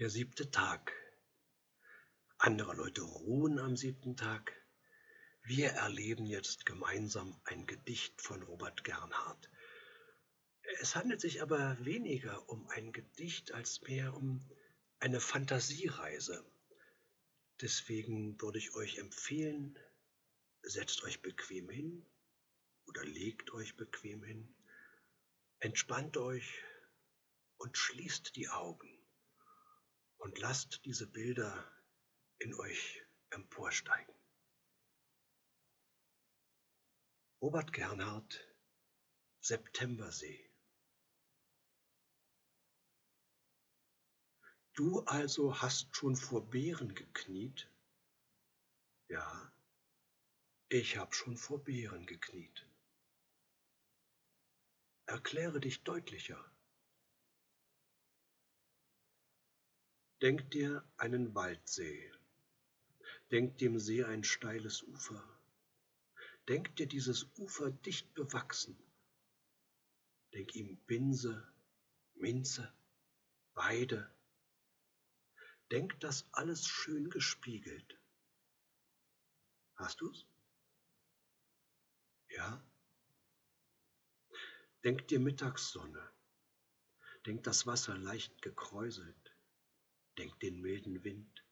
Der siebte Tag. Andere Leute ruhen am siebten Tag. Wir erleben jetzt gemeinsam ein Gedicht von Robert Gernhardt. Es handelt sich aber weniger um ein Gedicht als mehr um eine Fantasiereise. Deswegen würde ich euch empfehlen, setzt euch bequem hin oder legt euch bequem hin, entspannt euch und schließt die Augen und lasst diese Bilder in euch emporsteigen. Robert Gernhardt, Septembersee. Du also hast schon vor Bären gekniet? Ja, ich hab schon vor Bären gekniet. Erkläre dich deutlicher. Denk dir einen Waldsee. Denk dem See ein steiles Ufer. Denk dir dieses Ufer dicht bewachsen. Denk ihm Binse, Minze, Weide. Denk das alles schön gespiegelt. Hast du's? Ja? Denk dir Mittagssonne. Denk das Wasser leicht gekräuselt. Denk den milden Wind.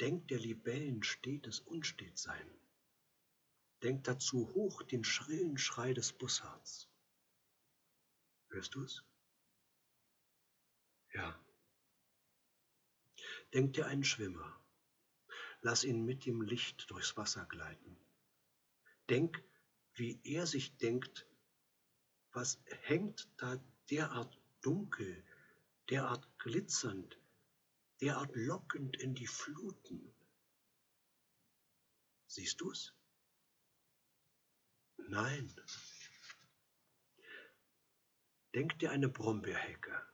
Denk der Libellen stetes Unstetsein. Denk dazu hoch den schrillen Schrei des Bussards. Hörst du's? Ja. Denk dir einen Schwimmer. Lass ihn mit dem Licht durchs Wasser gleiten. Denk, wie er sich denkt, was hängt da derart dunkel, derart glitzernd, derart lockend in die Fluten. Siehst du's? Nein. Denk dir eine Brombeerhecke.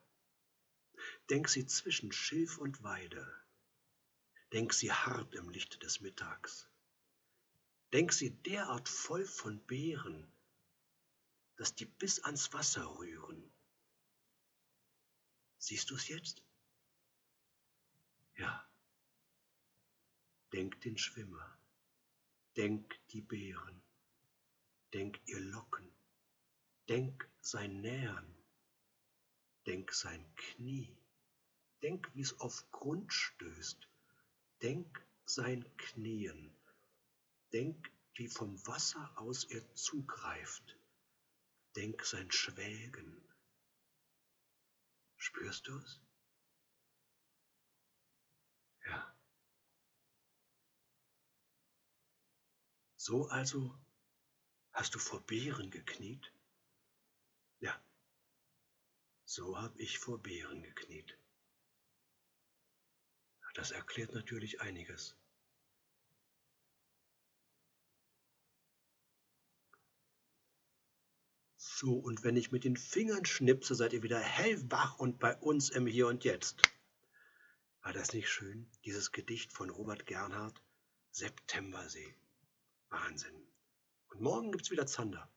Denk sie zwischen Schilf und Weide. Denk sie hart im Lichte des Mittags. Denk sie derart voll von Beeren, dass die bis ans Wasser rühren. Siehst du's jetzt? Ja. Denk den Schwimmer, denk die Beeren, denk ihr Locken, denk sein Nähern, denk sein Knie, denk, wie's auf Grund stößt, denk sein Knien, denk, wie vom Wasser aus er zugreift, denk sein Schwelgen. Spürst du's? So also hast du vor Bären gekniet? Ja, so hab ich vor Bären gekniet. Das erklärt natürlich einiges. So, und wenn ich mit den Fingern schnipse, seid ihr wieder hellwach und bei uns im Hier und Jetzt. War das nicht schön, dieses Gedicht von Robert Gernhardt, Septembersee? Wahnsinn. Und morgen gibt's wieder Zander.